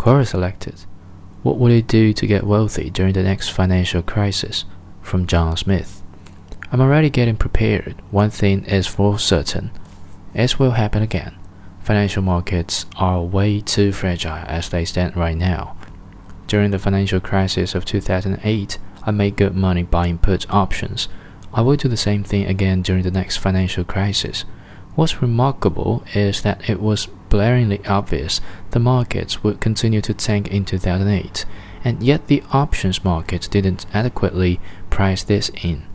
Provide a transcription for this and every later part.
Quora selected, What would It do to get wealthy during the next financial crisis? From John Smith. I'm already getting prepared. One thing is for certain. It will happen again. Financial markets are way too fragile as they stand right now. During the financial crisis of 2008, I made good money buying put options. I will do the same thing again during the next financial crisis. What's remarkable is that it was blaringly obvious the markets would continue to tank in 2008, and yet the options market didn't adequately price this in.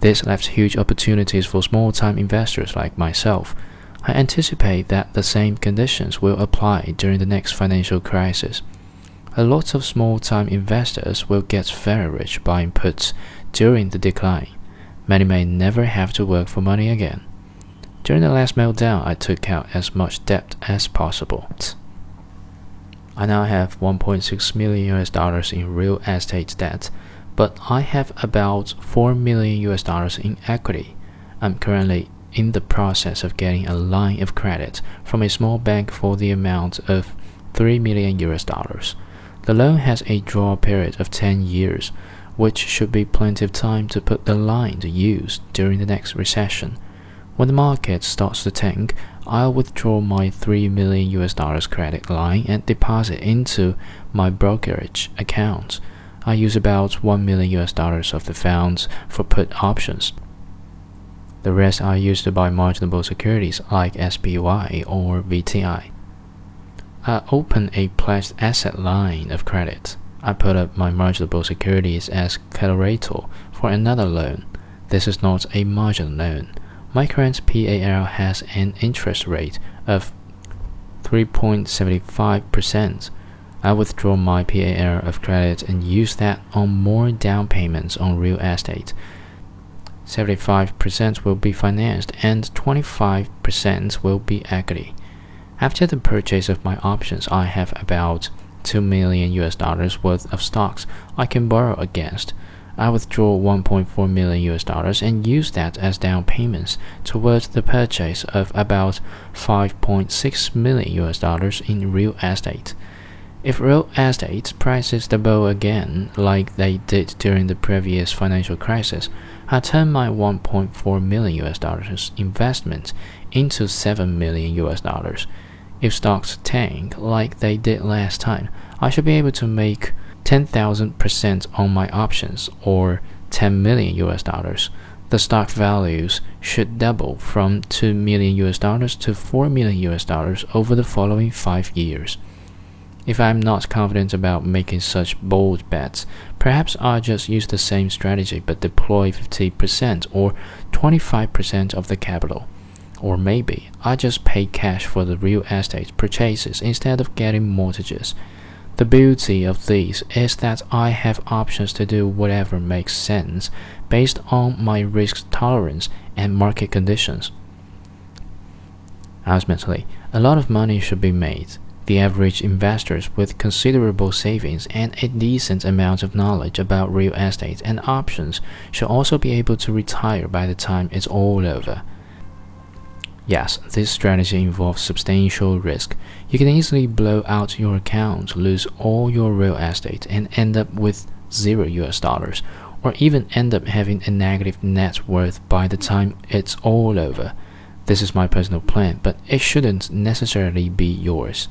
This left huge opportunities for small time investors like myself. I anticipate that the same conditions will apply during the next financial crisis. A lot of small time investors will get very rich buying puts during the decline. Many may never have to work for money again. During the last meltdown, I took out as much debt as possible. I now have 1.6 million US dollars in real estate debt, but I have about 4 million US dollars in equity. I'm currently in the process of getting a line of credit from a small bank for the amount of 3 million US dollars. The loan has a draw period of 10 years, which should be plenty of time to put the line to use during the next recession. When the market starts to tank, I'll withdraw my 3 million US dollars credit line and deposit into my brokerage account. I use about 1 million US dollars of the funds for put options. The rest I use to buy marginable securities like SPY or VTI. I open a pledged asset line of credit. I put up my marginable securities as collateral for another loan. This is not a margin loan. My current PAL has an interest rate of 3.75%. I withdraw my PAL of credit and use that on more down payments on real estate. 75% will be financed and 25% will be equity. After the purchase of my options, I have about 2 million US dollars worth of stocks I can borrow against. I withdraw 1.4 million US dollars and use that as down payments towards the purchase of about 5.6 million US dollars in real estate. If real estate prices double again, like they did during the previous financial crisis, I turn my 1.4 million US dollars investment into 7 million US dollars. If stocks tank like they did last time, I should be able to make 10,000% on my options or 10 million US dollars. The stock values should double from 2 million US dollars to 4 million US dollars over the following 5 years. If I'm not confident about making such bold bets, perhaps I'll just use the same strategy but deploy 50% or 25% of the capital. Or maybe I just pay cash for the real estate purchases instead of getting mortgages. The beauty of these is that I have options to do whatever makes sense based on my risk tolerance and market conditions. Ultimately, a lot of money should be made. The average investors with considerable savings and a decent amount of knowledge about real estate and options should also be able to retire by the time it's all over. Yes, this strategy involves substantial risk. You can easily blow out your account, lose all your real estate, and end up with zero US dollars, or even end up having a negative net worth by the time it's all over. This is my personal plan, but it shouldn't necessarily be yours.